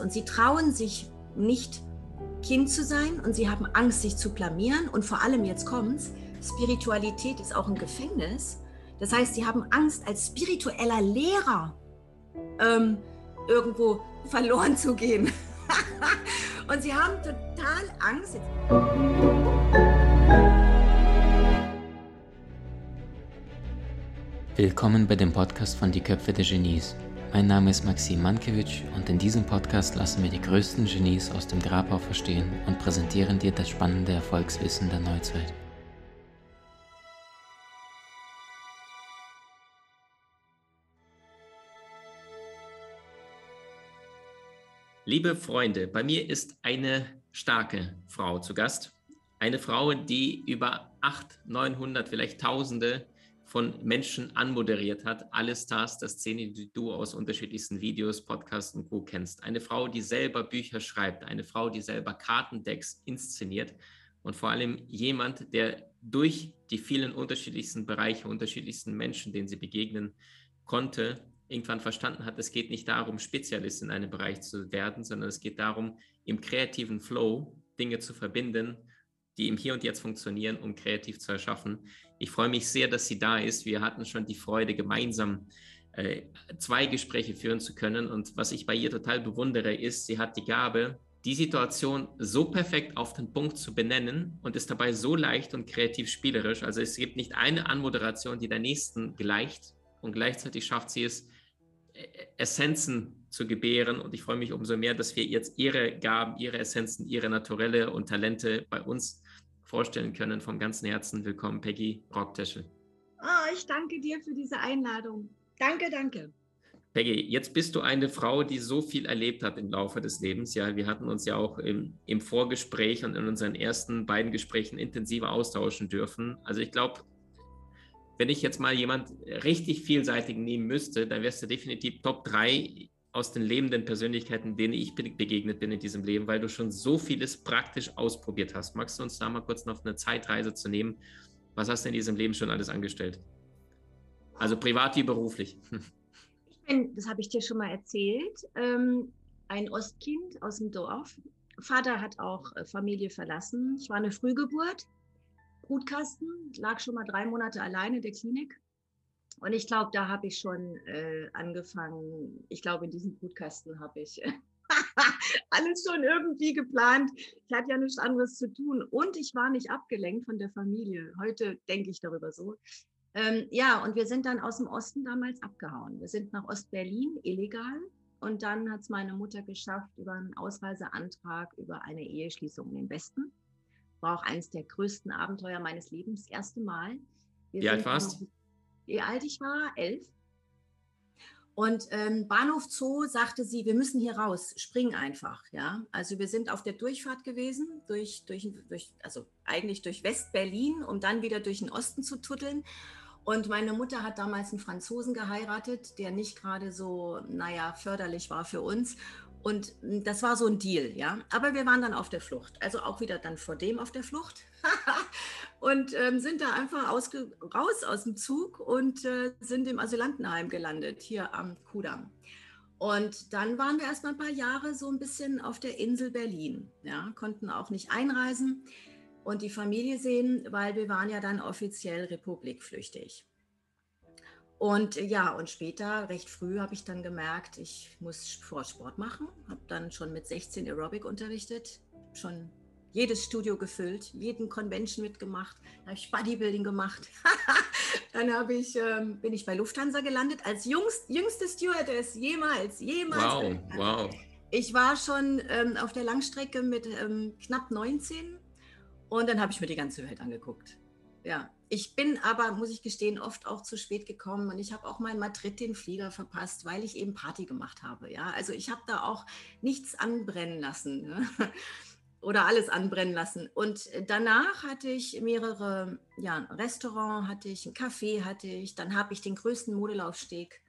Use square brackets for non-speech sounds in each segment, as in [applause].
Und sie trauen sich nicht, Kind zu sein und sie haben Angst, sich zu blamieren. Und vor allem, jetzt kommt's, Spiritualität ist auch ein Gefängnis. Das heißt, sie haben Angst, als spiritueller Lehrer ähm, irgendwo verloren zu gehen. [laughs] und sie haben total Angst. Willkommen bei dem Podcast von Die Köpfe der Genies. Mein Name ist Maxim Mankewitsch und in diesem Podcast lassen wir die größten Genies aus dem Grabau verstehen und präsentieren dir das spannende Erfolgswissen der Neuzeit. Liebe Freunde, bei mir ist eine starke Frau zu Gast. Eine Frau, die über 800, 900, vielleicht Tausende von Menschen anmoderiert hat. Alle Stars der Szene, die du aus unterschiedlichsten Videos, Podcasts und Co. kennst. Eine Frau, die selber Bücher schreibt, eine Frau, die selber Kartendecks inszeniert und vor allem jemand, der durch die vielen unterschiedlichsten Bereiche, unterschiedlichsten Menschen, denen sie begegnen konnte, irgendwann verstanden hat, es geht nicht darum, Spezialist in einem Bereich zu werden, sondern es geht darum, im kreativen Flow Dinge zu verbinden, die im Hier und Jetzt funktionieren, um kreativ zu erschaffen. Ich freue mich sehr, dass sie da ist. Wir hatten schon die Freude, gemeinsam äh, zwei Gespräche führen zu können. Und was ich bei ihr total bewundere, ist, sie hat die Gabe, die Situation so perfekt auf den Punkt zu benennen und ist dabei so leicht und kreativ spielerisch. Also es gibt nicht eine Anmoderation, die der nächsten gleicht und gleichzeitig schafft sie es, äh, Essenzen zu gebären. Und ich freue mich umso mehr, dass wir jetzt ihre Gaben, ihre Essenzen, ihre Naturelle und Talente bei uns vorstellen können. Vom ganzen Herzen willkommen, Peggy Rocktäschel. Oh, ich danke dir für diese Einladung. Danke, danke. Peggy, jetzt bist du eine Frau, die so viel erlebt hat im Laufe des Lebens. Ja, wir hatten uns ja auch im, im Vorgespräch und in unseren ersten beiden Gesprächen intensiver austauschen dürfen. Also ich glaube, wenn ich jetzt mal jemand richtig vielseitig nehmen müsste, dann wärst du definitiv Top 3 aus den lebenden Persönlichkeiten, denen ich begegnet bin in diesem Leben, weil du schon so vieles praktisch ausprobiert hast. Magst du uns da mal kurz noch eine Zeitreise zu nehmen? Was hast du in diesem Leben schon alles angestellt? Also privat wie beruflich. [laughs] Ich bin, das habe ich dir schon mal erzählt, ähm, ein Ostkind aus dem Dorf. Vater hat auch äh, Familie verlassen. Ich war eine Frühgeburt, Brutkasten, lag schon mal drei Monate alleine in der Klinik. Und ich glaube, da habe ich schon äh, angefangen. Ich glaube, in diesem Brutkasten habe ich [laughs] alles schon irgendwie geplant. Ich hatte ja nichts anderes zu tun. Und ich war nicht abgelenkt von der Familie. Heute denke ich darüber so. Ähm, ja, und wir sind dann aus dem Osten damals abgehauen. Wir sind nach Ostberlin, illegal. Und dann hat es meine Mutter geschafft über einen Ausreiseantrag, über eine Eheschließung in den Westen. War auch eines der größten Abenteuer meines Lebens, das erste Mal. Wir Wie alt warst du? Wie alt ich war, elf. Und ähm, Bahnhof Zoo sagte sie, wir müssen hier raus, spring einfach. Ja, also wir sind auf der Durchfahrt gewesen, durch, durch, durch, also eigentlich durch West-Berlin, um dann wieder durch den Osten zu tutteln. Und meine Mutter hat damals einen Franzosen geheiratet, der nicht gerade so, naja, förderlich war für uns. Und hm, das war so ein Deal, ja. Aber wir waren dann auf der Flucht, also auch wieder dann vor dem auf der Flucht. [laughs] und ähm, sind da einfach raus aus dem Zug und äh, sind im Asylantenheim gelandet, hier am Kudamm. Und dann waren wir erst mal ein paar Jahre so ein bisschen auf der Insel Berlin, ja, konnten auch nicht einreisen und die Familie sehen, weil wir waren ja dann offiziell republikflüchtig. Und ja, und später, recht früh, habe ich dann gemerkt, ich muss Sport machen. Habe dann schon mit 16 Aerobic unterrichtet, schon jedes Studio gefüllt, jeden Convention mitgemacht, dann habe ich Bodybuilding gemacht. [laughs] dann habe ich, ähm, bin ich bei Lufthansa gelandet als jüngst, jüngste Stewardess jemals, jemals. Wow, wow. Ich war schon ähm, auf der Langstrecke mit ähm, knapp 19 und dann habe ich mir die ganze Welt angeguckt. Ja, ich bin aber, muss ich gestehen, oft auch zu spät gekommen und ich habe auch mal in Madrid den Flieger verpasst, weil ich eben Party gemacht habe. Ja, also ich habe da auch nichts anbrennen lassen ne? Oder alles anbrennen lassen. Und danach hatte ich mehrere, ja, ein Restaurant hatte ich, ein Café hatte ich, dann habe ich den größten Modelaufsteg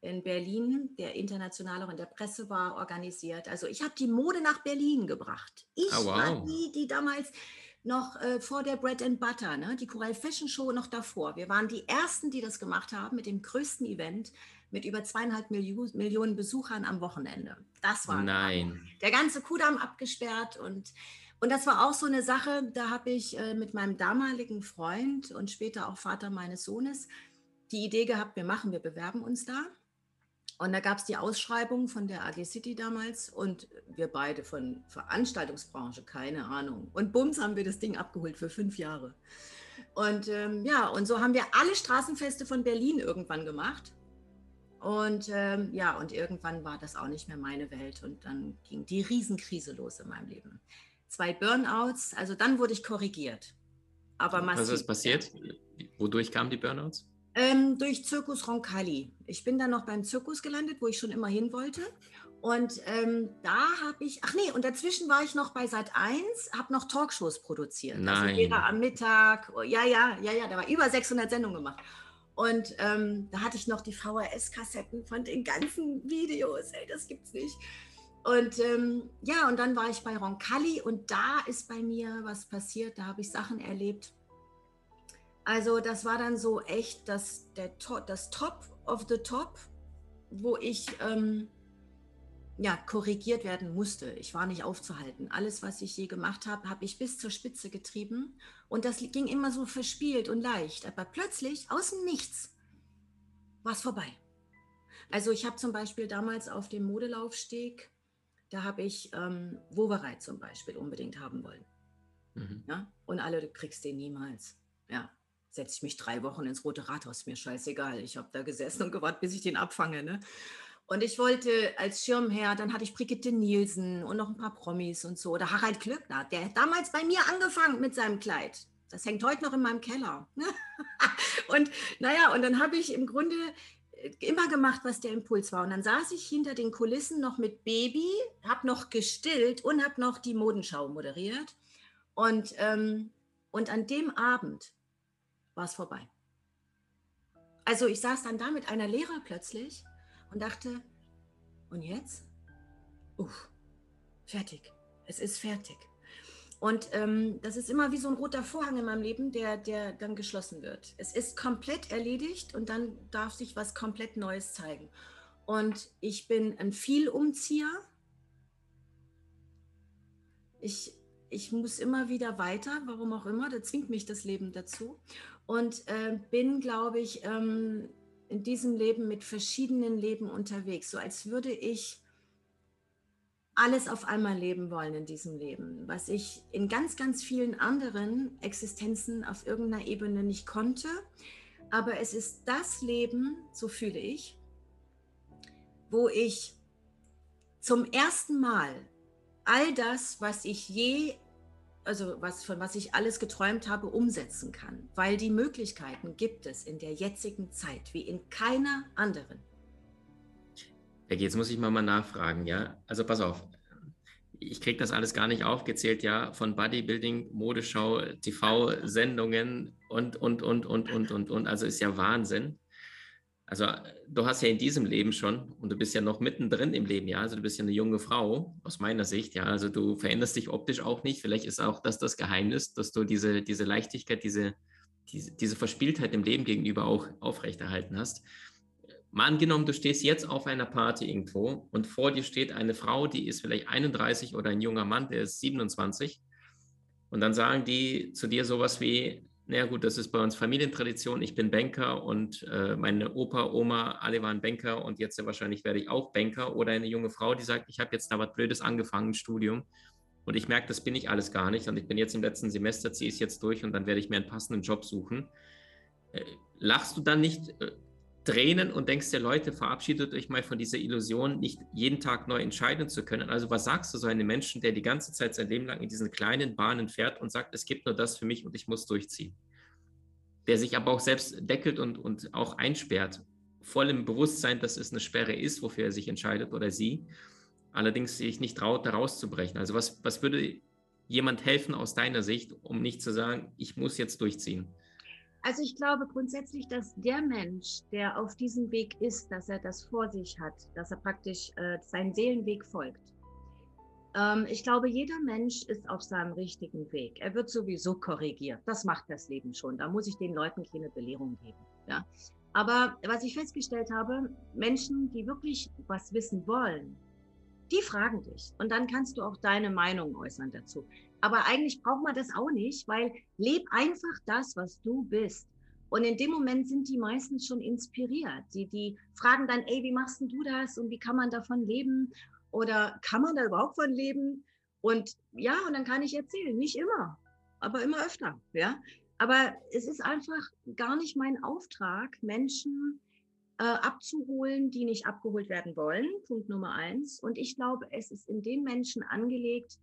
in Berlin, der international auch in der Presse war, organisiert. Also ich habe die Mode nach Berlin gebracht. Ich oh, wow. war die, die damals noch äh, vor der Bread and Butter, ne? die Coral Fashion Show noch davor. Wir waren die Ersten, die das gemacht haben mit dem größten Event mit über zweieinhalb Millionen Besuchern am Wochenende. Das war Nein. der ganze Kudamm abgesperrt und und das war auch so eine Sache, da habe ich äh, mit meinem damaligen Freund und später auch Vater meines Sohnes die Idee gehabt, wir machen, wir bewerben uns da. Und da gab es die Ausschreibung von der AG City damals und wir beide von Veranstaltungsbranche, keine Ahnung. Und bums haben wir das Ding abgeholt für fünf Jahre. Und ähm, ja, und so haben wir alle Straßenfeste von Berlin irgendwann gemacht. Und ähm, ja, und irgendwann war das auch nicht mehr meine Welt. Und dann ging die Riesenkrise los in meinem Leben. Zwei Burnouts, also dann wurde ich korrigiert. Aber massiv. Was ist passiert? Wodurch kamen die Burnouts? Ähm, durch Zirkus Roncalli. Ich bin dann noch beim Zirkus gelandet, wo ich schon immer hin wollte. Und ähm, da habe ich, ach nee, und dazwischen war ich noch bei Sat 1, habe noch Talkshows produziert. Also Nein. Also am Mittag, oh, ja, ja, ja, ja, da war über 600 Sendungen gemacht. Und ähm, da hatte ich noch die VHS-Kassetten von den ganzen Videos, ey, das gibt's nicht. Und ähm, ja, und dann war ich bei Roncalli und da ist bei mir was passiert, da habe ich Sachen erlebt also das war dann so echt das, der, das Top of the Top, wo ich ähm, ja, korrigiert werden musste. Ich war nicht aufzuhalten. Alles, was ich je gemacht habe, habe ich bis zur Spitze getrieben. Und das ging immer so verspielt und leicht. Aber plötzlich, aus dem Nichts, war es vorbei. Also ich habe zum Beispiel damals auf dem Modelaufsteg, da habe ich ähm, Wovereit zum Beispiel unbedingt haben wollen. Mhm. Ja? Und alle, du kriegst den niemals. Ja, setze ich mich drei Wochen ins Rote Rathaus, mir scheißegal. Ich habe da gesessen und gewartet, bis ich den abfange. Ne? Und ich wollte als Schirmherr, dann hatte ich Brigitte Nielsen und noch ein paar Promis und so. Oder Harald Klöckner, der hat damals bei mir angefangen mit seinem Kleid. Das hängt heute noch in meinem Keller. [laughs] und naja, und dann habe ich im Grunde äh, immer gemacht, was der Impuls war. Und dann saß ich hinter den Kulissen noch mit Baby, habe noch gestillt und habe noch die Modenschau moderiert. Und, ähm, und an dem Abend war es vorbei. Also ich saß dann da mit einer Lehrer plötzlich und dachte, und jetzt? Uff, fertig. Es ist fertig. Und ähm, das ist immer wie so ein roter Vorhang in meinem Leben, der, der dann geschlossen wird. Es ist komplett erledigt und dann darf sich was komplett Neues zeigen. Und ich bin ein Vielumzieher. Ich, ich muss immer wieder weiter, warum auch immer, da zwingt mich das Leben dazu und äh, bin, glaube ich, ähm, in diesem Leben mit verschiedenen Leben unterwegs, so als würde ich alles auf einmal leben wollen in diesem Leben, was ich in ganz, ganz vielen anderen Existenzen auf irgendeiner Ebene nicht konnte. Aber es ist das Leben, so fühle ich, wo ich zum ersten Mal all das, was ich je also was, von was ich alles geträumt habe, umsetzen kann. Weil die Möglichkeiten gibt es in der jetzigen Zeit wie in keiner anderen. Becky, jetzt muss ich mal, mal nachfragen, ja? Also pass auf, ich kriege das alles gar nicht aufgezählt, ja, von Bodybuilding, Modeschau, TV-Sendungen und, und, und, und, und, und, und. Also ist ja Wahnsinn. Also du hast ja in diesem Leben schon und du bist ja noch mittendrin im Leben, ja. Also du bist ja eine junge Frau aus meiner Sicht, ja. Also du veränderst dich optisch auch nicht. Vielleicht ist auch das das Geheimnis, dass du diese, diese Leichtigkeit, diese, diese, diese Verspieltheit im Leben gegenüber auch aufrechterhalten hast. Mal angenommen, du stehst jetzt auf einer Party irgendwo und vor dir steht eine Frau, die ist vielleicht 31 oder ein junger Mann, der ist 27. Und dann sagen die zu dir sowas wie, naja gut, das ist bei uns Familientradition. Ich bin Banker und äh, meine Opa, Oma, alle waren Banker und jetzt ja wahrscheinlich werde ich auch Banker. Oder eine junge Frau, die sagt, ich habe jetzt da was Blödes angefangen, ein Studium. Und ich merke, das bin ich alles gar nicht. Und ich bin jetzt im letzten Semester, ziehe es jetzt durch und dann werde ich mir einen passenden Job suchen. Äh, lachst du dann nicht äh, Tränen und denkst dir, Leute, verabschiedet euch mal von dieser Illusion, nicht jeden Tag neu entscheiden zu können. Also was sagst du so einem Menschen, der die ganze Zeit sein Leben lang in diesen kleinen Bahnen fährt und sagt, es gibt nur das für mich und ich muss durchziehen? Der sich aber auch selbst deckelt und, und auch einsperrt, voll im Bewusstsein, dass es eine Sperre ist, wofür er sich entscheidet oder sie, allerdings sich nicht traut, da rauszubrechen. Also was, was würde jemand helfen aus deiner Sicht, um nicht zu sagen, ich muss jetzt durchziehen? Also ich glaube grundsätzlich, dass der Mensch, der auf diesem Weg ist, dass er das vor sich hat, dass er praktisch äh, seinen Seelenweg folgt. Ähm, ich glaube, jeder Mensch ist auf seinem richtigen Weg. Er wird sowieso korrigiert. Das macht das Leben schon. Da muss ich den Leuten keine Belehrung geben. Ja? Aber was ich festgestellt habe, Menschen, die wirklich was wissen wollen, die fragen dich. Und dann kannst du auch deine Meinung äußern dazu. Aber eigentlich braucht man das auch nicht, weil leb einfach das, was du bist. Und in dem Moment sind die meistens schon inspiriert. Die, die fragen dann, ey, wie machst du das und wie kann man davon leben? Oder kann man da überhaupt von leben? Und ja, und dann kann ich erzählen, nicht immer, aber immer öfter. Ja? Aber es ist einfach gar nicht mein Auftrag, Menschen äh, abzuholen, die nicht abgeholt werden wollen. Punkt Nummer eins. Und ich glaube, es ist in den Menschen angelegt,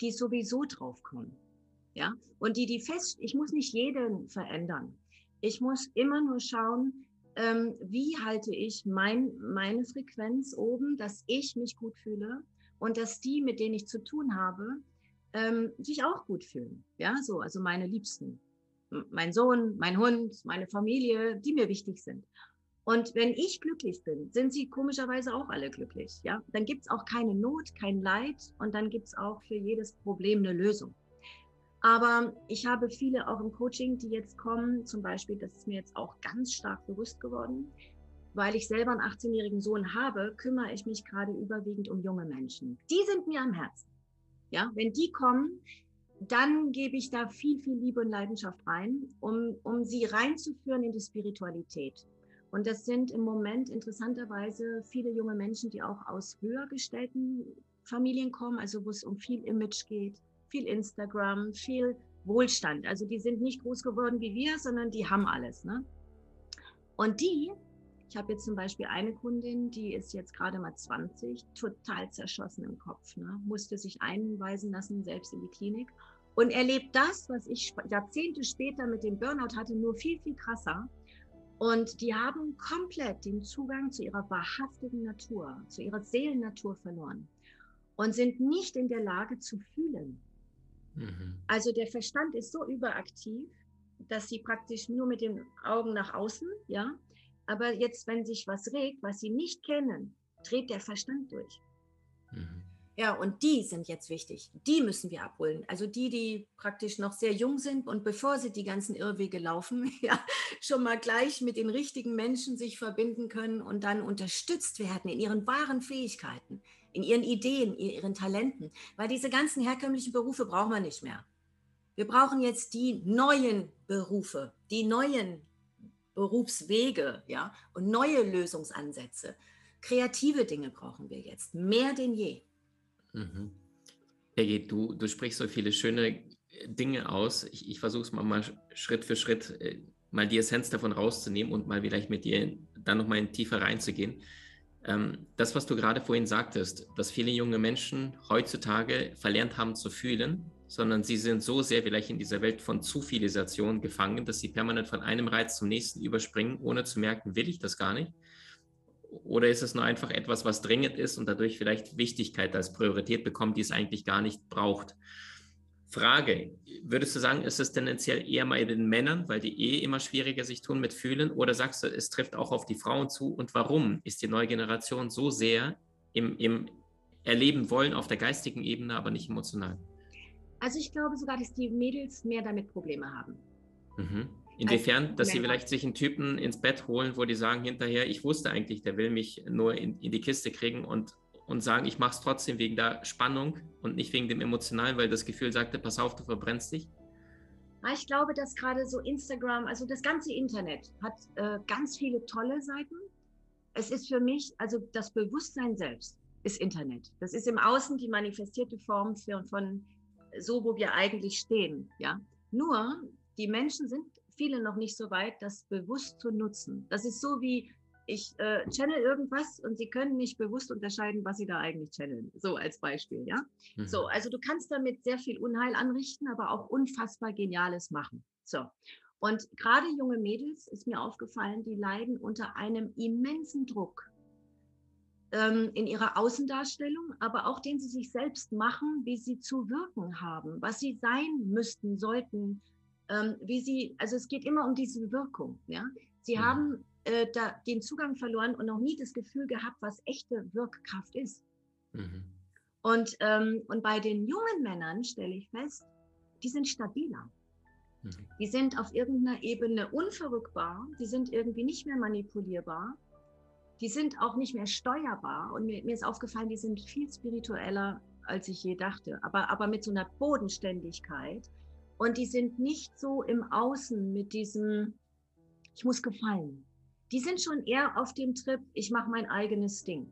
die sowieso draufkommen. Ja, und die, die fest, ich muss nicht jeden verändern. Ich muss immer nur schauen, ähm, wie halte ich mein, meine Frequenz oben, dass ich mich gut fühle und dass die, mit denen ich zu tun habe, ähm, sich auch gut fühlen. Ja, so, also meine Liebsten, mein Sohn, mein Hund, meine Familie, die mir wichtig sind. Und wenn ich glücklich bin, sind sie komischerweise auch alle glücklich. Ja? Dann gibt es auch keine Not, kein Leid und dann gibt es auch für jedes Problem eine Lösung. Aber ich habe viele auch im Coaching, die jetzt kommen, zum Beispiel, das ist mir jetzt auch ganz stark bewusst geworden, weil ich selber einen 18-jährigen Sohn habe, kümmere ich mich gerade überwiegend um junge Menschen. Die sind mir am Herzen. Ja, wenn die kommen, dann gebe ich da viel, viel Liebe und Leidenschaft rein, um, um sie reinzuführen in die Spiritualität. Und das sind im Moment interessanterweise viele junge Menschen, die auch aus höher gestellten Familien kommen, also wo es um viel Image geht, viel Instagram, viel Wohlstand. Also die sind nicht groß geworden wie wir, sondern die haben alles. Ne? Und die, ich habe jetzt zum Beispiel eine Kundin, die ist jetzt gerade mal 20, total zerschossen im Kopf, ne? musste sich einweisen lassen, selbst in die Klinik und erlebt das, was ich Jahrzehnte später mit dem Burnout hatte, nur viel, viel krasser und die haben komplett den Zugang zu ihrer wahrhaftigen Natur, zu ihrer Seelennatur verloren und sind nicht in der Lage zu fühlen. Mhm. Also der Verstand ist so überaktiv, dass sie praktisch nur mit den Augen nach außen, ja, aber jetzt, wenn sich was regt, was sie nicht kennen, dreht der Verstand durch. Mhm. Ja, und die sind jetzt wichtig. Die müssen wir abholen. Also die, die praktisch noch sehr jung sind und bevor sie die ganzen Irrwege laufen, [laughs] ja, schon mal gleich mit den richtigen Menschen sich verbinden können und dann unterstützt werden in ihren wahren Fähigkeiten, in ihren Ideen, in ihren Talenten. Weil diese ganzen herkömmlichen Berufe brauchen wir nicht mehr. Wir brauchen jetzt die neuen Berufe, die neuen Berufswege, ja, und neue Lösungsansätze. Kreative Dinge brauchen wir jetzt, mehr denn je. Mhm. Peggy, du, du sprichst so viele schöne Dinge aus. Ich, ich versuche es mal, mal Schritt für Schritt äh, mal die Essenz davon rauszunehmen und mal vielleicht mit dir dann nochmal in tiefer reinzugehen. Ähm, das, was du gerade vorhin sagtest, dass viele junge Menschen heutzutage verlernt haben zu fühlen, sondern sie sind so sehr vielleicht in dieser Welt von Zufilisation gefangen, dass sie permanent von einem Reiz zum nächsten überspringen, ohne zu merken, will ich das gar nicht. Oder ist es nur einfach etwas, was dringend ist und dadurch vielleicht Wichtigkeit als Priorität bekommt, die es eigentlich gar nicht braucht? Frage, würdest du sagen, ist es tendenziell eher bei den Männern, weil die eh immer schwieriger sich tun mit Fühlen? Oder sagst du, es trifft auch auf die Frauen zu? Und warum ist die neue Generation so sehr im, im Erleben wollen auf der geistigen Ebene, aber nicht emotional? Also ich glaube sogar, dass die Mädels mehr damit Probleme haben. Mhm. Inwiefern, dass sie vielleicht sich einen Typen ins Bett holen, wo die sagen hinterher, ich wusste eigentlich, der will mich nur in, in die Kiste kriegen und, und sagen, ich mache es trotzdem wegen der Spannung und nicht wegen dem Emotionalen, weil das Gefühl sagte, pass auf, du verbrennst dich? Ich glaube, dass gerade so Instagram, also das ganze Internet hat äh, ganz viele tolle Seiten. Es ist für mich, also das Bewusstsein selbst ist Internet. Das ist im Außen die manifestierte Form für, von so, wo wir eigentlich stehen. Ja? Nur, die Menschen sind viele noch nicht so weit, das bewusst zu nutzen. Das ist so wie ich äh, channel irgendwas und sie können nicht bewusst unterscheiden, was sie da eigentlich channeln. So als Beispiel, ja. Mhm. So, also du kannst damit sehr viel Unheil anrichten, aber auch unfassbar Geniales machen. So. Und gerade junge Mädels ist mir aufgefallen, die leiden unter einem immensen Druck ähm, in ihrer Außendarstellung, aber auch den sie sich selbst machen, wie sie zu wirken haben, was sie sein müssten, sollten, ähm, wie sie, also es geht immer um diese Wirkung. Ja? Sie mhm. haben äh, da den Zugang verloren und noch nie das Gefühl gehabt, was echte Wirkkraft ist. Mhm. Und, ähm, und bei den jungen Männern stelle ich fest, die sind stabiler. Mhm. Die sind auf irgendeiner Ebene unverrückbar, die sind irgendwie nicht mehr manipulierbar, die sind auch nicht mehr steuerbar. Und mir, mir ist aufgefallen, die sind viel spiritueller, als ich je dachte, aber, aber mit so einer Bodenständigkeit. Und die sind nicht so im Außen mit diesem, ich muss gefallen. Die sind schon eher auf dem Trip, ich mache mein eigenes Ding.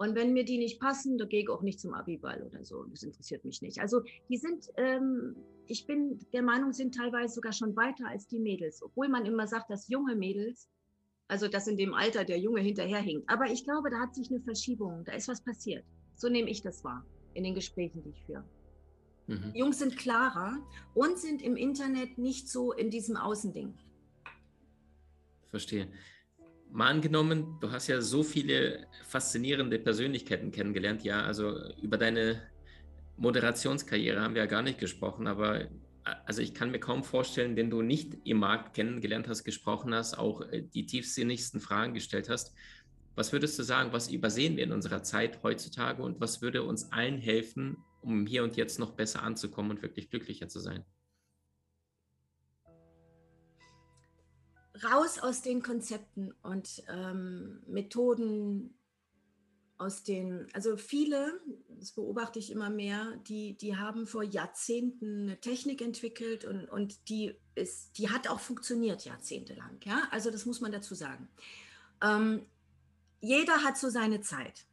Und wenn mir die nicht passen, da gehe ich auch nicht zum Abiball oder so. Das interessiert mich nicht. Also die sind, ähm, ich bin der Meinung, sind teilweise sogar schon weiter als die Mädels. Obwohl man immer sagt, dass junge Mädels, also dass in dem Alter der Junge hinterherhinkt. Aber ich glaube, da hat sich eine Verschiebung, da ist was passiert. So nehme ich das wahr in den Gesprächen, die ich führe. Mhm. Jungs sind klarer und sind im Internet nicht so in diesem Außending. Verstehe mal angenommen, du hast ja so viele faszinierende Persönlichkeiten kennengelernt, ja, also über deine Moderationskarriere haben wir ja gar nicht gesprochen, aber also ich kann mir kaum vorstellen, wenn du nicht im Markt kennengelernt hast, gesprochen hast, auch äh, die tiefsinnigsten Fragen gestellt hast. Was würdest du sagen, was übersehen wir in unserer Zeit heutzutage und was würde uns allen helfen, um hier und jetzt noch besser anzukommen und wirklich glücklicher zu sein? raus aus den Konzepten und ähm, Methoden aus den, also viele, das beobachte ich immer mehr, die, die haben vor Jahrzehnten eine Technik entwickelt und, und die, ist, die hat auch funktioniert jahrzehntelang. Ja? Also das muss man dazu sagen. Ähm, jeder hat so seine Zeit.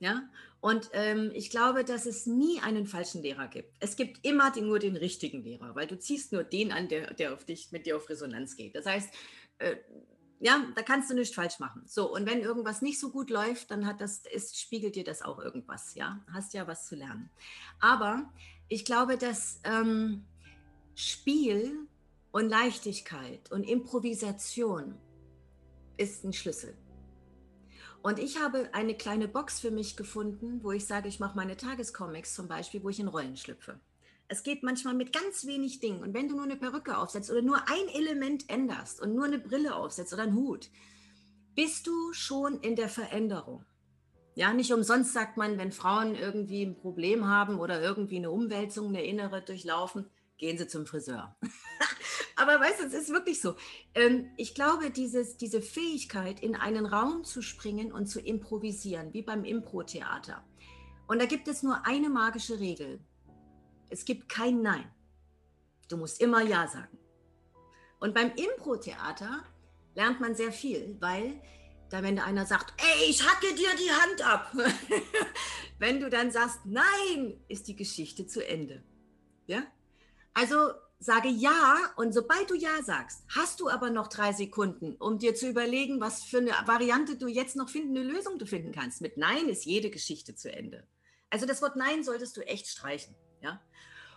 Ja? Und ähm, ich glaube, dass es nie einen falschen Lehrer gibt. Es gibt immer den, nur den richtigen Lehrer, weil du ziehst nur den an, der, der auf dich, mit dir auf Resonanz geht. Das heißt, äh, ja, da kannst du nichts falsch machen. So, und wenn irgendwas nicht so gut läuft, dann hat das, ist, spiegelt dir das auch irgendwas, ja. Hast ja was zu lernen. Aber ich glaube, dass ähm, Spiel und Leichtigkeit und Improvisation ist ein Schlüssel. Und ich habe eine kleine Box für mich gefunden, wo ich sage, ich mache meine Tagescomics zum Beispiel, wo ich in Rollen schlüpfe. Es geht manchmal mit ganz wenig Dingen. Und wenn du nur eine Perücke aufsetzt oder nur ein Element änderst und nur eine Brille aufsetzt oder einen Hut, bist du schon in der Veränderung. Ja, nicht umsonst sagt man, wenn Frauen irgendwie ein Problem haben oder irgendwie eine Umwälzung, eine innere durchlaufen, gehen sie zum Friseur. [laughs] Aber weißt du, es ist wirklich so. Ähm, ich glaube, dieses, diese Fähigkeit, in einen Raum zu springen und zu improvisieren, wie beim Impro-Theater. Und da gibt es nur eine magische Regel. Es gibt kein Nein. Du musst immer Ja sagen. Und beim Impro-Theater lernt man sehr viel, weil da, wenn einer sagt, ey, ich hacke dir die Hand ab, [laughs] wenn du dann sagst, nein, ist die Geschichte zu Ende. Ja? Also sage ja und sobald du ja sagst, hast du aber noch drei Sekunden, um dir zu überlegen, was für eine Variante du jetzt noch finden, eine Lösung du finden kannst. Mit Nein ist jede Geschichte zu Ende. Also das Wort Nein solltest du echt streichen, ja.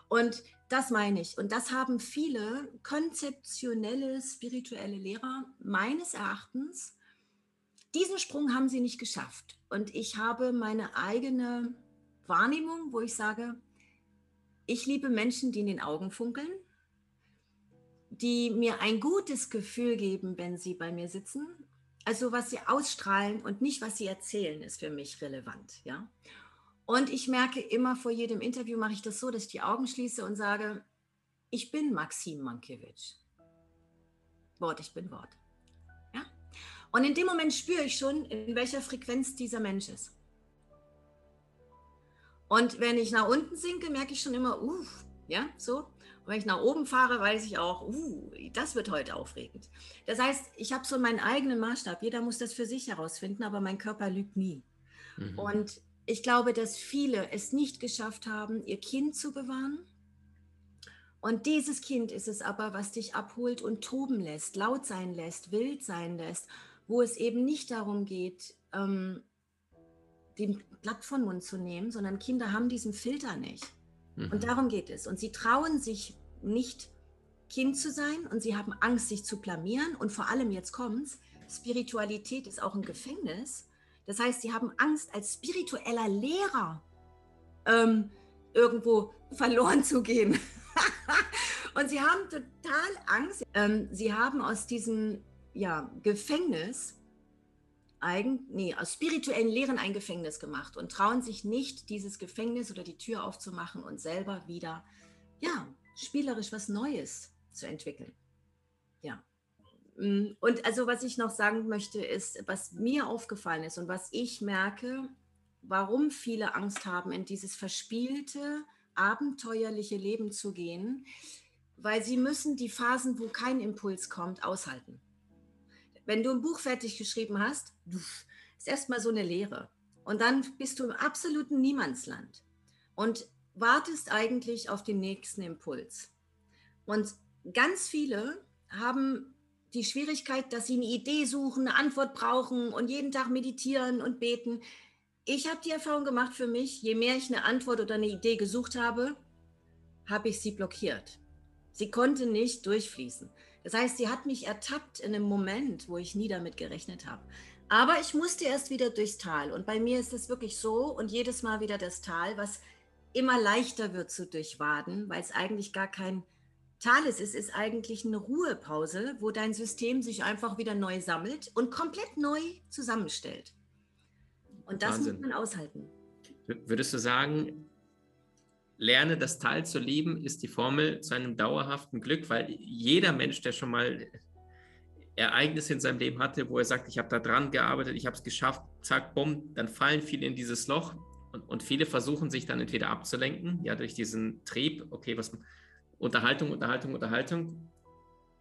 Und das meine ich. Und das haben viele konzeptionelle, spirituelle Lehrer meines Erachtens. Diesen Sprung haben sie nicht geschafft. Und ich habe meine eigene Wahrnehmung, wo ich sage, ich liebe Menschen, die in den Augen funkeln, die mir ein gutes Gefühl geben, wenn sie bei mir sitzen. Also was sie ausstrahlen und nicht was sie erzählen, ist für mich relevant, ja. Und ich merke immer vor jedem Interview mache ich das so, dass ich die Augen schließe und sage, ich bin Maxim Mankiewicz. Wort, ich bin Wort. Ja? Und in dem Moment spüre ich schon, in welcher Frequenz dieser Mensch ist. Und wenn ich nach unten sinke, merke ich schon immer, uh, ja, so. Und wenn ich nach oben fahre, weiß ich auch, uh, das wird heute aufregend. Das heißt, ich habe so meinen eigenen Maßstab. Jeder muss das für sich herausfinden, aber mein Körper lügt nie. Mhm. Und ich glaube, dass viele es nicht geschafft haben, ihr Kind zu bewahren. Und dieses Kind ist es aber, was dich abholt und toben lässt, laut sein lässt, wild sein lässt, wo es eben nicht darum geht, ähm, den Blatt von Mund zu nehmen, sondern Kinder haben diesen Filter nicht. Mhm. Und darum geht es. Und sie trauen sich nicht, Kind zu sein und sie haben Angst, sich zu blamieren. Und vor allem, jetzt kommt's, Spiritualität ist auch ein Gefängnis. Das heißt, sie haben Angst, als spiritueller Lehrer ähm, irgendwo verloren zu gehen. [laughs] und sie haben total Angst. Ähm, sie haben aus diesem ja, Gefängnis eigen, nee, aus spirituellen Lehren ein Gefängnis gemacht und trauen sich nicht, dieses Gefängnis oder die Tür aufzumachen und selber wieder, ja, spielerisch was Neues zu entwickeln. Ja. Mm, und also was ich noch sagen möchte, ist, was mir aufgefallen ist und was ich merke, warum viele Angst haben, in dieses verspielte, abenteuerliche Leben zu gehen, weil sie müssen die Phasen, wo kein Impuls kommt, aushalten. Wenn du ein Buch fertig geschrieben hast, ist erstmal so eine Lehre. Und dann bist du im absoluten Niemandsland und wartest eigentlich auf den nächsten Impuls. Und ganz viele haben die Schwierigkeit, dass sie eine Idee suchen, eine Antwort brauchen und jeden Tag meditieren und beten. Ich habe die Erfahrung gemacht für mich, je mehr ich eine Antwort oder eine Idee gesucht habe, habe ich sie blockiert. Sie konnte nicht durchfließen. Das heißt, sie hat mich ertappt in einem Moment, wo ich nie damit gerechnet habe. Aber ich musste erst wieder durchs Tal. Und bei mir ist es wirklich so und jedes Mal wieder das Tal, was immer leichter wird zu durchwaden, weil es eigentlich gar kein Tal ist. Es ist eigentlich eine Ruhepause, wo dein System sich einfach wieder neu sammelt und komplett neu zusammenstellt. Und das Wahnsinn. muss man aushalten. Würdest du sagen, lerne das Tal zu lieben, ist die Formel zu einem dauerhaften Glück, weil jeder Mensch, der schon mal Ereignisse in seinem Leben hatte, wo er sagt, ich habe da dran gearbeitet, ich habe es geschafft, zack, bumm, dann fallen viele in dieses Loch und, und, viele versuchen sich dann entweder abzulenken, ja, durch diesen Trieb, okay, was Unterhaltung, Unterhaltung, Unterhaltung,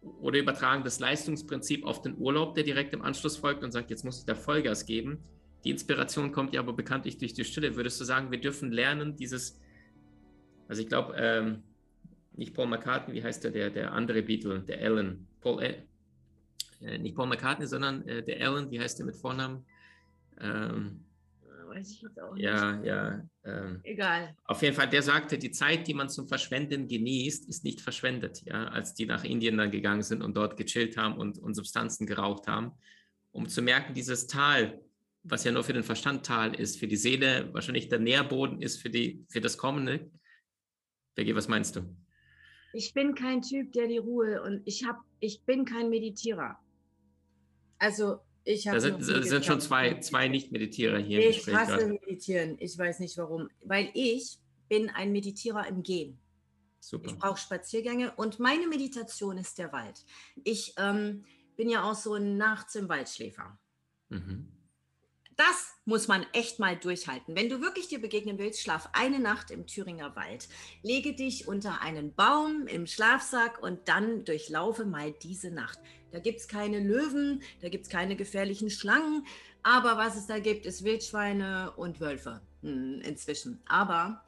oder übertragen das Leistungsprinzip auf den Urlaub, der direkt im Anschluss folgt und sagt, jetzt muss ich da Vollgas geben. Die Inspiration kommt ja aber bekanntlich durch die Stille. Würdest du sagen, wir dürfen lernen, dieses also ich glaube, ähm, nicht Paul McCartney, wie heißt der, der, der andere Beatle, der Alan. Paul, äh, äh, nicht Paul McCartney, sondern äh, der Alan, wie heißt der mit Vornamen? Ähm, Weiß ich jetzt auch nicht. Ja, ja. Ähm, Egal. Auf jeden Fall, der sagte, die Zeit, die man zum Verschwenden genießt, ist nicht verschwendet. Ja, als die nach Indien dann gegangen sind und dort gechillt haben und, und Substanzen geraucht haben, um zu merken, dieses Tal, was ja nur für den Verstand Tal ist, für die Seele wahrscheinlich der Nährboden ist für, die, für das Kommende, Becky, was meinst du? Ich bin kein Typ, der die Ruhe und ich habe, ich bin kein Meditierer. Also ich habe. Da sind, sind schon zwei, zwei Nicht-Meditierer hier. Ich Gespräch hasse gerade. Meditieren. Ich weiß nicht warum. Weil ich bin ein Meditierer im Gehen. Super. Ich brauche Spaziergänge und meine Meditation ist der Wald. Ich ähm, bin ja auch so ein Nachts im Waldschläfer. Mhm. Das muss man echt mal durchhalten. Wenn du wirklich dir begegnen willst, schlaf eine Nacht im Thüringer Wald. Lege dich unter einen Baum im Schlafsack und dann durchlaufe mal diese Nacht. Da gibt es keine Löwen, da gibt es keine gefährlichen Schlangen, aber was es da gibt, ist Wildschweine und Wölfe hm, inzwischen. Aber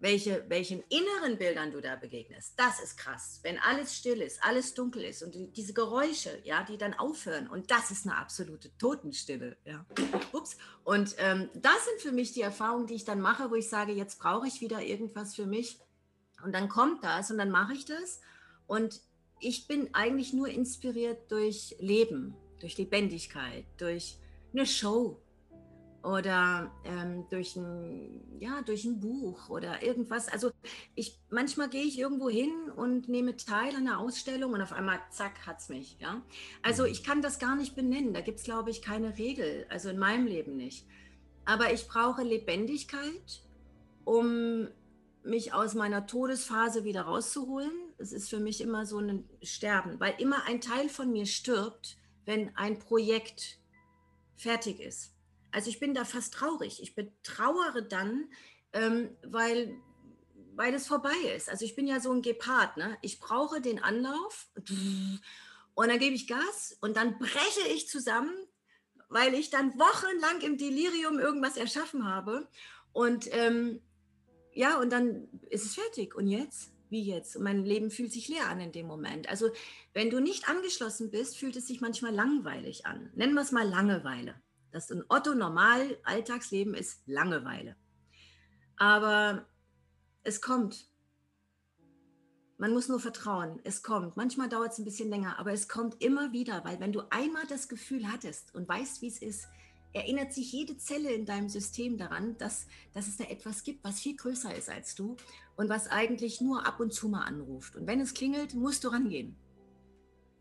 welche, welchen inneren Bildern du da begegnest, das ist krass. Wenn alles still ist, alles dunkel ist und diese Geräusche, ja, die dann aufhören und das ist eine absolute Totenstille, ja. Ups. Und ähm, das sind für mich die Erfahrungen, die ich dann mache, wo ich sage, jetzt brauche ich wieder irgendwas für mich und dann kommt das und dann mache ich das und ich bin eigentlich nur inspiriert durch Leben, durch Lebendigkeit, durch eine Show, oder ähm, durch, ein, ja, durch ein Buch oder irgendwas. Also ich, manchmal gehe ich irgendwo hin und nehme teil an einer Ausstellung und auf einmal, zack, hat es mich. Ja? Also mhm. ich kann das gar nicht benennen. Da gibt es, glaube ich, keine Regel. Also in meinem Leben nicht. Aber ich brauche Lebendigkeit, um mich aus meiner Todesphase wieder rauszuholen. Es ist für mich immer so ein Sterben, weil immer ein Teil von mir stirbt, wenn ein Projekt fertig ist. Also ich bin da fast traurig. Ich betrauere dann, ähm, weil, weil es vorbei ist. Also ich bin ja so ein Gepard. Ne? Ich brauche den Anlauf [laughs] und dann gebe ich Gas und dann breche ich zusammen, weil ich dann wochenlang im Delirium irgendwas erschaffen habe. Und ähm, ja, und dann ist es fertig. Und jetzt? Wie jetzt? Und mein Leben fühlt sich leer an in dem Moment. Also wenn du nicht angeschlossen bist, fühlt es sich manchmal langweilig an. Nennen wir es mal Langeweile. Das ein Otto normal Alltagsleben ist Langeweile. Aber es kommt. Man muss nur vertrauen. Es kommt. Manchmal dauert es ein bisschen länger, aber es kommt immer wieder, weil wenn du einmal das Gefühl hattest und weißt, wie es ist, erinnert sich jede Zelle in deinem System daran, dass, dass es da etwas gibt, was viel größer ist als du und was eigentlich nur ab und zu mal anruft. Und wenn es klingelt, musst du rangehen.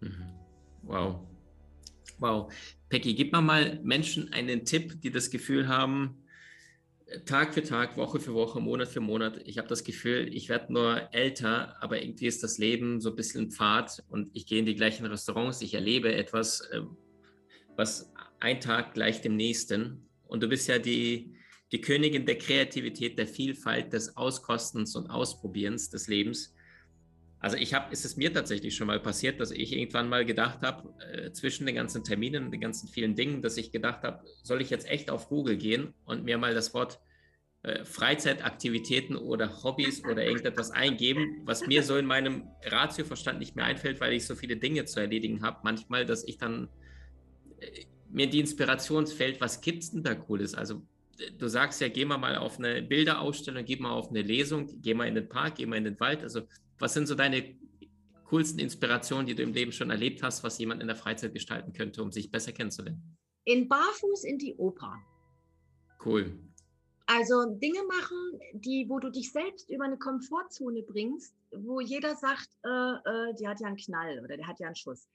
Mhm. Wow. Wow. Peggy, gib mal mal Menschen einen Tipp, die das Gefühl haben, Tag für Tag, Woche für Woche, Monat für Monat. Ich habe das Gefühl, ich werde nur älter, aber irgendwie ist das Leben so ein bisschen Pfad und ich gehe in die gleichen Restaurants, ich erlebe etwas, äh, was ein Tag gleich dem nächsten. Und du bist ja die, die Königin der Kreativität, der Vielfalt, des Auskostens und Ausprobierens des Lebens. Also ich habe, ist es mir tatsächlich schon mal passiert, dass ich irgendwann mal gedacht habe, äh, zwischen den ganzen Terminen und den ganzen vielen Dingen, dass ich gedacht habe, soll ich jetzt echt auf Google gehen und mir mal das Wort äh, Freizeitaktivitäten oder Hobbys oder irgendetwas eingeben, was mir so in meinem Ratioverstand nicht mehr einfällt, weil ich so viele Dinge zu erledigen habe. Manchmal, dass ich dann äh, mir die Inspiration fällt, was gibt es denn da Cooles? Also du sagst ja, geh mal mal auf eine Bilderausstellung, geh mal auf eine Lesung, geh mal in den Park, geh mal in den Wald. Also was sind so deine coolsten Inspirationen, die du im Leben schon erlebt hast, was jemand in der Freizeit gestalten könnte, um sich besser kennenzulernen? In Barfuß in die Oper. Cool. Also Dinge machen, die, wo du dich selbst über eine Komfortzone bringst, wo jeder sagt, äh, äh, die hat ja einen Knall oder der hat ja einen Schuss.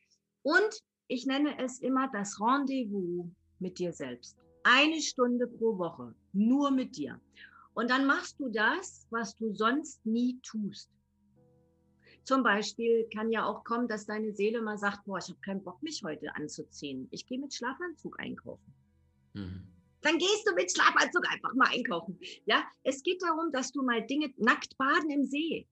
Und ich nenne es immer das Rendezvous mit dir selbst. Eine Stunde pro Woche, nur mit dir. Und dann machst du das, was du sonst nie tust. Zum Beispiel kann ja auch kommen, dass deine Seele mal sagt, boah, ich habe keinen Bock, mich heute anzuziehen. Ich gehe mit Schlafanzug einkaufen. Mhm. Dann gehst du mit Schlafanzug einfach mal einkaufen. Ja, es geht darum, dass du mal Dinge nackt baden im See.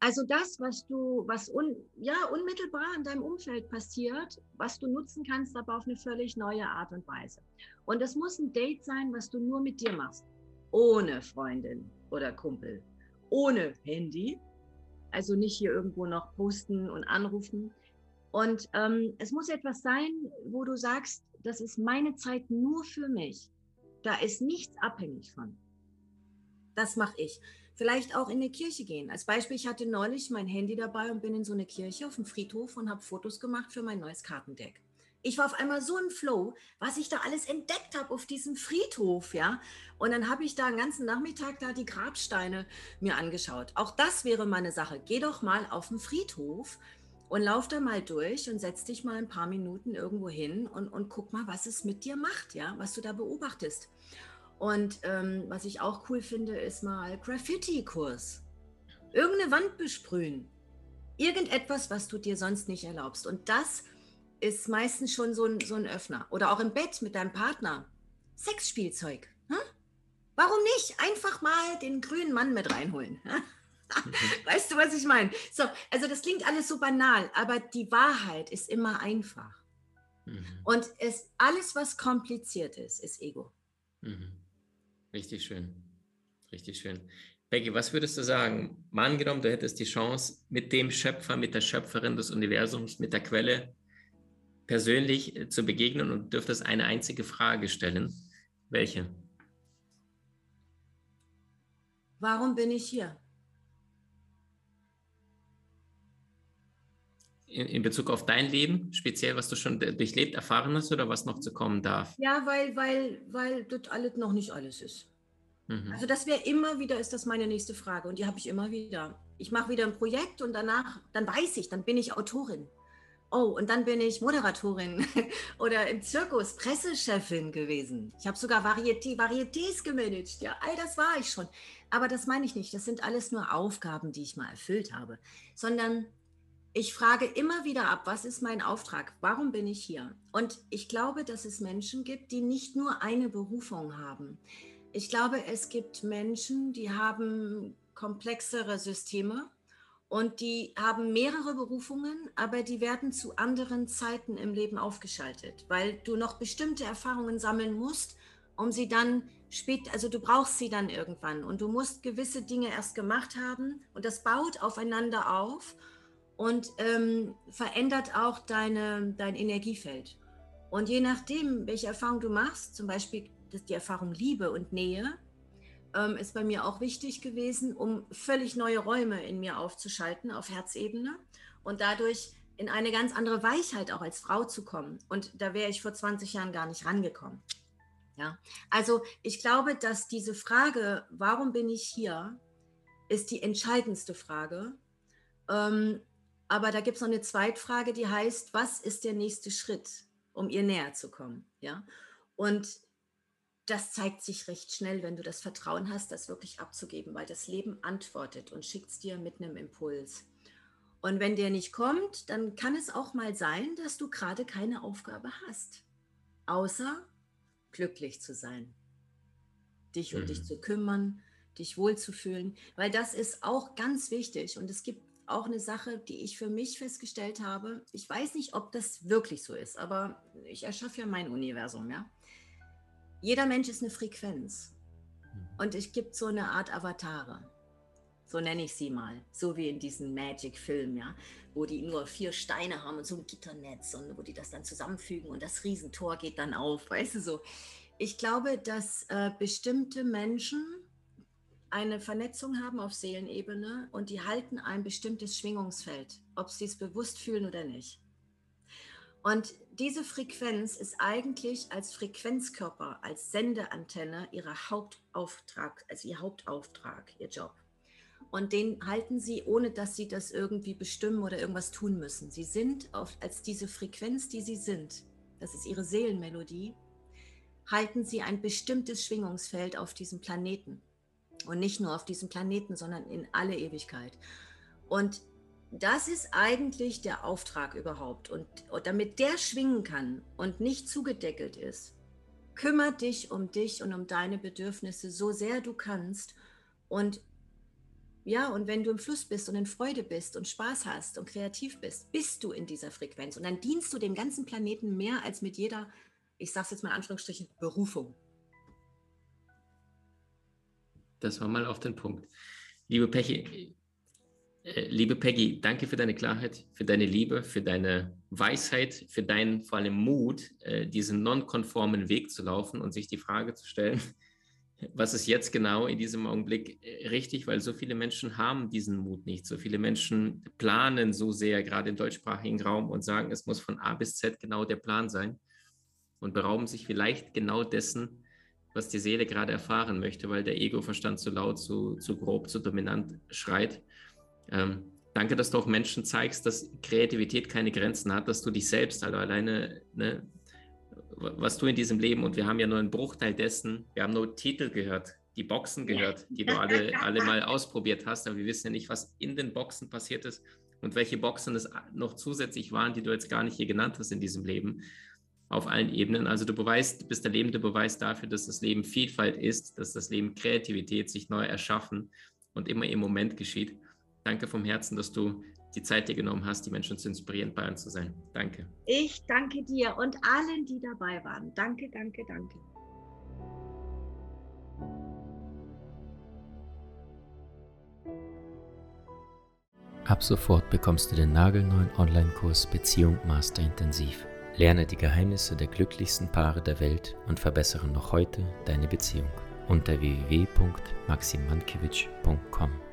Also das, was du, was un, ja, unmittelbar in deinem Umfeld passiert, was du nutzen kannst, aber auf eine völlig neue Art und Weise. Und das muss ein Date sein, was du nur mit dir machst. Ohne Freundin oder Kumpel. Ohne Handy, also nicht hier irgendwo noch posten und anrufen. Und ähm, es muss etwas sein, wo du sagst, das ist meine Zeit nur für mich. Da ist nichts abhängig von. Das mache ich. Vielleicht auch in eine Kirche gehen. Als Beispiel, ich hatte neulich mein Handy dabei und bin in so eine Kirche auf dem Friedhof und habe Fotos gemacht für mein neues Kartendeck. Ich war auf einmal so im Flow, was ich da alles entdeckt habe auf diesem Friedhof, ja. Und dann habe ich da einen ganzen Nachmittag da die Grabsteine mir angeschaut. Auch das wäre meine Sache. Geh doch mal auf den Friedhof und lauf da mal durch und setz dich mal ein paar Minuten irgendwo hin und, und guck mal, was es mit dir macht, ja, was du da beobachtest. Und ähm, was ich auch cool finde, ist mal Graffiti-Kurs. Irgendeine Wand besprühen. Irgendetwas, was du dir sonst nicht erlaubst. Und das ist meistens schon so ein, so ein Öffner. Oder auch im Bett mit deinem Partner. Sexspielzeug. Hm? Warum nicht? Einfach mal den grünen Mann mit reinholen. [laughs] weißt du, was ich meine? So, also das klingt alles so banal, aber die Wahrheit ist immer einfach. Mhm. Und es, alles, was kompliziert ist, ist Ego. Mhm. Richtig schön. Richtig schön. Becky, was würdest du sagen? Mal angenommen, du hättest die Chance, mit dem Schöpfer, mit der Schöpferin des Universums, mit der Quelle persönlich äh, zu begegnen und dürftest eine einzige Frage stellen. Welche? Warum bin ich hier? In, in, Bezug auf dein Leben, speziell was du schon durchlebt, erfahren hast oder was noch zu kommen darf? Ja, weil, weil, weil das alles noch nicht alles ist. Mhm. Also das wäre immer wieder, ist das meine nächste Frage und die habe ich immer wieder. Ich mache wieder ein Projekt und danach, dann weiß ich, dann bin ich Autorin. Oh, und dann bin ich Moderatorin [laughs] oder im Zirkus Pressechefin gewesen. Ich habe sogar Varieté, Varietés gemanagt. Ja, all das war ich schon. Aber das meine ich nicht. Das sind alles nur Aufgaben, die ich mal erfüllt habe. Sondern ich frage immer wieder ab, was ist mein Auftrag? Warum bin ich hier? Und ich glaube, dass es Menschen gibt, die nicht nur eine Berufung haben. Ich glaube, es gibt Menschen, die haben komplexere Systeme und die haben mehrere Berufungen, aber die werden zu anderen Zeiten im Leben aufgeschaltet, weil du noch bestimmte Erfahrungen sammeln musst, um sie dann spät, also du brauchst sie dann irgendwann und du musst gewisse Dinge erst gemacht haben und das baut aufeinander auf und ähm, verändert auch deine, dein Energiefeld. Und je nachdem, welche Erfahrung du machst, zum Beispiel die Erfahrung Liebe und Nähe, ähm, ist bei mir auch wichtig gewesen, um völlig neue Räume in mir aufzuschalten auf Herzebene und dadurch in eine ganz andere Weichheit auch als Frau zu kommen. Und da wäre ich vor 20 Jahren gar nicht rangekommen. Ja, also ich glaube, dass diese Frage, warum bin ich hier, ist die entscheidendste Frage. Ähm, aber da gibt es noch eine Zweitfrage, die heißt, was ist der nächste Schritt, um ihr näher zu kommen? Ja, und das zeigt sich recht schnell, wenn du das Vertrauen hast, das wirklich abzugeben, weil das Leben antwortet und schickt es dir mit einem Impuls. Und wenn der nicht kommt, dann kann es auch mal sein, dass du gerade keine Aufgabe hast, außer glücklich zu sein, dich um mhm. dich zu kümmern, dich wohlzufühlen, weil das ist auch ganz wichtig. Und es gibt auch eine Sache, die ich für mich festgestellt habe. Ich weiß nicht, ob das wirklich so ist, aber ich erschaffe ja mein Universum, ja. Jeder Mensch ist eine Frequenz. Mhm. Und es gibt so eine Art Avatare. So nenne ich sie mal. So wie in diesen Magic-Filmen, ja. Wo die nur vier Steine haben und so ein Gitternetz und wo die das dann zusammenfügen und das Riesentor geht dann auf. [laughs] Weißt du so. Ich glaube, dass äh, bestimmte Menschen eine Vernetzung haben auf Seelenebene und die halten ein bestimmtes Schwingungsfeld, ob sie es bewusst fühlen oder nicht. Und diese Frequenz ist eigentlich als Frequenzkörper, als Sendeantenne ihrer Hauptauftrag, also ihr Hauptauftrag, ihr Job. Und den halten sie, ohne dass sie das irgendwie bestimmen oder irgendwas tun müssen. Sie sind auf, als diese Frequenz, die sie sind, das ist ihre Seelenmelodie, halten sie ein bestimmtes Schwingungsfeld auf diesem Planeten. Und nicht nur auf diesem Planeten, sondern in alle Ewigkeit. Und das ist eigentlich der Auftrag überhaupt. Und, damit der schwingen kann und nicht zugedeckelt ist, kümmere dich um dich und um deine Bedürfnisse so sehr du kannst. Und ja, und wenn du im Fluss bist und in Freude bist und Spaß hast und kreativ bist, bist du in dieser Frequenz. Und dann dienst du dem ganzen Planeten mehr als mit jeder, ich sage es jetzt mal in Anführungsstrichen, Berufung. Das war mal auf den Punkt. Liebe äh, liebe Peggy, danke für deine Klarheit, für deine Liebe, für deine Weisheit, für deinen vor allem Mut, äh, diesen nonkonformen Weg zu laufen und sich die Frage zu stellen, [laughs] was ist jetzt genau in diesem Augenblick äh, richtig, weil so viele Menschen haben diesen Mut nicht. So viele Menschen planen so sehr, gerade im deutschsprachigen Raum, und sagen, es muss von A bis Z genau der Plan sein und berauben sich vielleicht genau dessen, was die Seele gerade erfahren möchte, weil der Ego-Verstand zu laut, zu, zu grob, zu dominant schreit. Ähm, danke, dass du auch Menschen zeigst, dass Kreativität keine Grenzen hat, dass du dich selbst, also alleine, ne, was du in diesem Leben, und wir haben ja nur einen Bruchteil dessen, wir haben nur Titel gehört, die Boxen gehört, die du alle, alle mal ausprobiert hast, aber wir wissen ja nicht, was in den Boxen passiert ist und welche Boxen es noch zusätzlich waren, die du jetzt gar nicht hier genannt hast in diesem Leben auf allen Ebenen. Also du beweist, du bist der lebende Beweis dafür, dass das Leben Vielfalt ist, dass das Leben Kreativität sich neu erschaffen und immer im Moment geschieht. Danke vom Herzen, dass du die Zeit dir genommen hast, die Menschen zu inspirieren, bei uns zu sein. Danke. Ich danke dir und allen, die dabei waren. Danke, danke, danke. Ab sofort bekommst du den nagelneuen Online-Kurs Beziehung Master Intensiv. Lerne die Geheimnisse der glücklichsten Paare der Welt und verbessere noch heute deine Beziehung unter www.maximankiewicz.com.